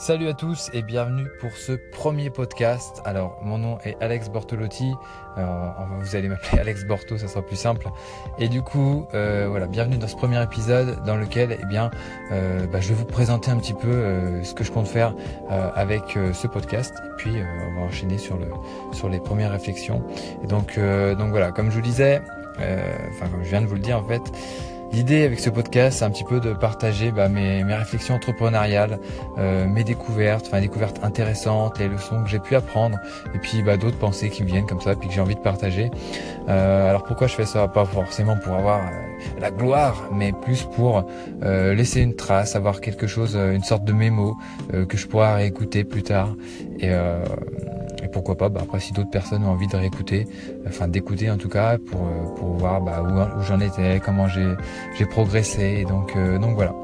Salut à tous et bienvenue pour ce premier podcast. Alors mon nom est Alex Bortolotti, euh, vous allez m'appeler Alex Borto, ça sera plus simple. Et du coup, euh, voilà, bienvenue dans ce premier épisode dans lequel, eh bien, euh, bah, je vais vous présenter un petit peu ce que je compte faire avec ce podcast. Et puis on va enchaîner sur le sur les premières réflexions. Et donc donc voilà, comme je vous disais, enfin comme je viens de vous le dire en fait. L'idée avec ce podcast, c'est un petit peu de partager bah, mes, réflexions entrepreneuriales, euh, mes découvertes, enfin découvertes intéressantes, les leçons que j'ai pu apprendre, et puis bah, d'autres pensées qui me viennent comme ça, puis que j'ai envie de partager. Euh, alors pourquoi je fais ça? Pas forcément pour avoir euh, la gloire, mais plus pour laisser une trace, avoir quelque chose, une sorte de mémo que je pourrai réécouter plus tard. Pourquoi pas, bah, après si d'autres personnes ont envie de réécouter, enfin d'écouter en tout cas pour, euh, pour voir bah, où, j'en étais, comment j'ai progressé. Donc, euh, donc voilà.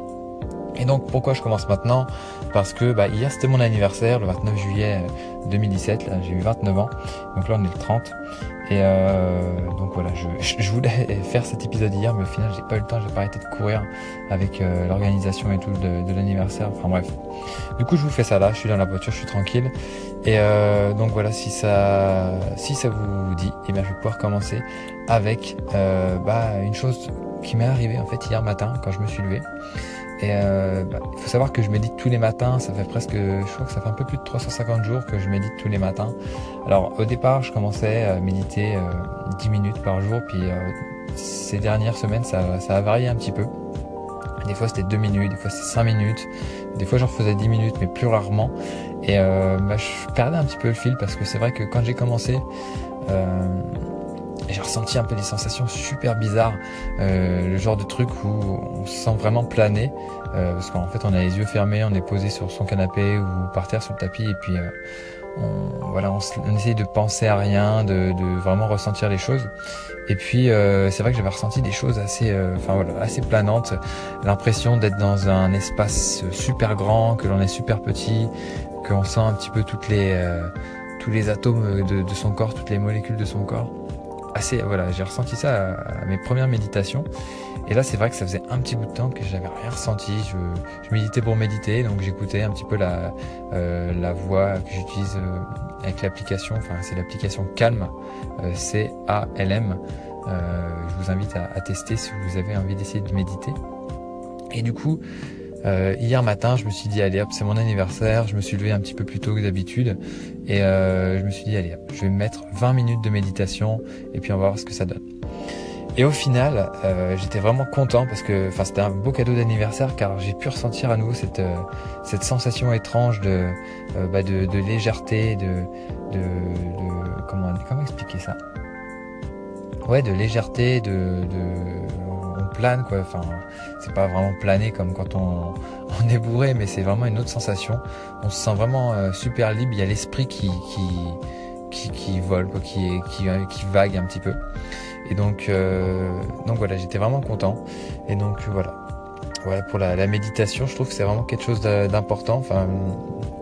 Donc pourquoi je commence maintenant? Parce que bah, hier c'était mon anniversaire, le 29 juillet 2017, euh, là j'ai eu 29 ans, donc là on est le 30. Et euh, donc voilà, je, je, voulais faire cet épisode hier, mais au final j'ai pas eu le temps, j'ai pas arrêté de courir avec euh, l'organisation et tout de, de l'anniversaire. Enfin bref. Du coup je vous fais ça là, je suis dans la voiture, je suis tranquille. Et euh, donc voilà, si ça, si ça vous dit, eh bien je vais pouvoir commencer avec euh, bah, une chose qui m'est arrivée en fait hier matin quand je me suis levé. Et euh, bah, il faut savoir que je médite tous les matins, ça fait presque, je crois que ça fait un peu plus de 350 jours que je médite tous les matins. Alors au départ, je commençais à méditer euh, 10 minutes par jour, puis euh, ces dernières semaines, ça, ça a varié un petit peu. Des fois c'était 2 minutes, des fois c'était 5 minutes, des fois j'en faisais 10 minutes, mais plus rarement. Et euh, bah, je perdais un petit peu le fil parce que c'est vrai que quand j'ai commencé, euh, j'ai ressenti un peu des sensations super bizarres, euh, le genre de truc où on se sent vraiment planer, euh, parce qu'en fait on a les yeux fermés, on est posé sur son canapé ou par terre sur le tapis, et puis euh, on, voilà, on, essaye de penser à rien, de, de vraiment ressentir les choses. Et puis euh, c'est vrai que j'avais ressenti des choses assez, euh, enfin voilà, assez planantes, l'impression d'être dans un espace super grand, que l'on est super petit, qu'on sent un petit peu toutes les euh, tous les atomes de, de son corps, toutes les molécules de son corps assez, voilà, j'ai ressenti ça à, mes premières méditations. Et là, c'est vrai que ça faisait un petit bout de temps que j'avais rien ressenti. Je, méditais pour méditer, donc j'écoutais un petit peu la, euh, voix que j'utilise euh, avec l'application. Enfin, c'est l'application Calm, euh, C-A-L-M. Je vous invite à, tester si vous avez envie d'essayer de méditer. Et du coup, euh, hier matin, je me suis dit, allez hop, c'est mon anniversaire, je me suis levé un petit peu plus tôt que d'habitude, et euh, je me suis dit, allez hop, je vais mettre 20 minutes de méditation, et puis on va voir ce que ça donne. Et au final, euh, j'étais vraiment content parce que, enfin, c'était un beau cadeau d'anniversaire car j'ai pu ressentir à nouveau cette cette sensation étrange de bah de, légèreté, de, de, comment comment expliquer ça? Ouais, de légèreté, de plane quoi. Enfin, c'est pas vraiment planer comme quand on, on est bourré, mais c'est vraiment une autre sensation. On se sent vraiment euh, super libre. Il y a l'esprit qui, qui, qui, qui, vole, quoi, qui, qui, qui vague un petit peu. Et donc, euh, donc voilà, j'étais vraiment content. Et donc voilà. Voilà, pour la, la méditation, je trouve que c'est vraiment quelque chose d'important. Enfin,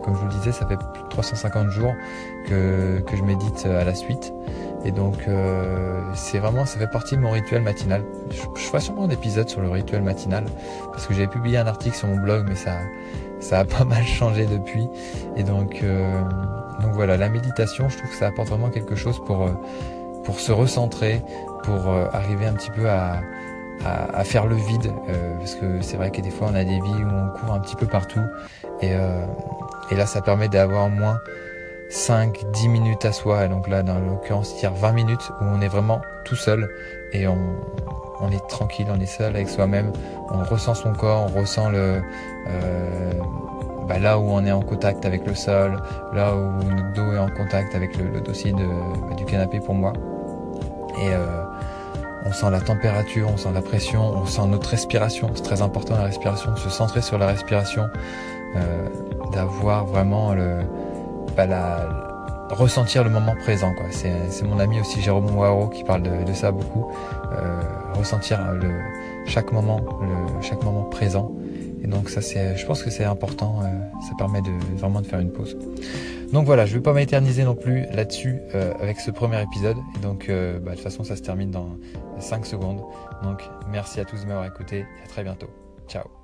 comme je vous le disais, ça fait plus de 350 jours que, que je médite à la suite. Et donc, euh, c'est vraiment, ça fait partie de mon rituel matinal. Je, je ferai sûrement un épisode sur le rituel matinal parce que j'avais publié un article sur mon blog, mais ça, ça a pas mal changé depuis. Et donc, euh, donc voilà, la méditation, je trouve que ça apporte vraiment quelque chose pour euh, pour se recentrer, pour euh, arriver un petit peu à à, à faire le vide, euh, parce que c'est vrai que des fois on a des vies où on court un petit peu partout, et, et là ça permet d'avoir moins 5, 10 minutes à soi. Donc là, dans l'occurrence, il y a 20 minutes où on est vraiment tout seul et on, on est tranquille, on est seul avec soi-même. On ressent son corps, on ressent le, euh, bah là où on est en contact avec le sol, là où notre dos est en contact avec le, le dossier de, bah, du canapé pour moi. Et euh, on sent la température, on sent la pression, on sent notre respiration. C'est très important la respiration, se centrer sur la respiration, euh, d'avoir vraiment le, bah, la, ressentir le moment présent. Quoi. C'est, c'est mon ami aussi Jérôme Waro qui parle de, de ça beaucoup. Euh, ressentir le, chaque moment, le, chaque moment présent. Et donc ça, c'est, je pense que c'est important. Euh, ça permet de vraiment de faire une pause. Donc voilà, je vais pas m'éterniser non plus là-dessus euh, avec ce premier épisode. Et donc euh, bah, de toute façon, ça se termine dans 5 secondes. Donc merci à tous de m'avoir écouté à très bientôt. Ciao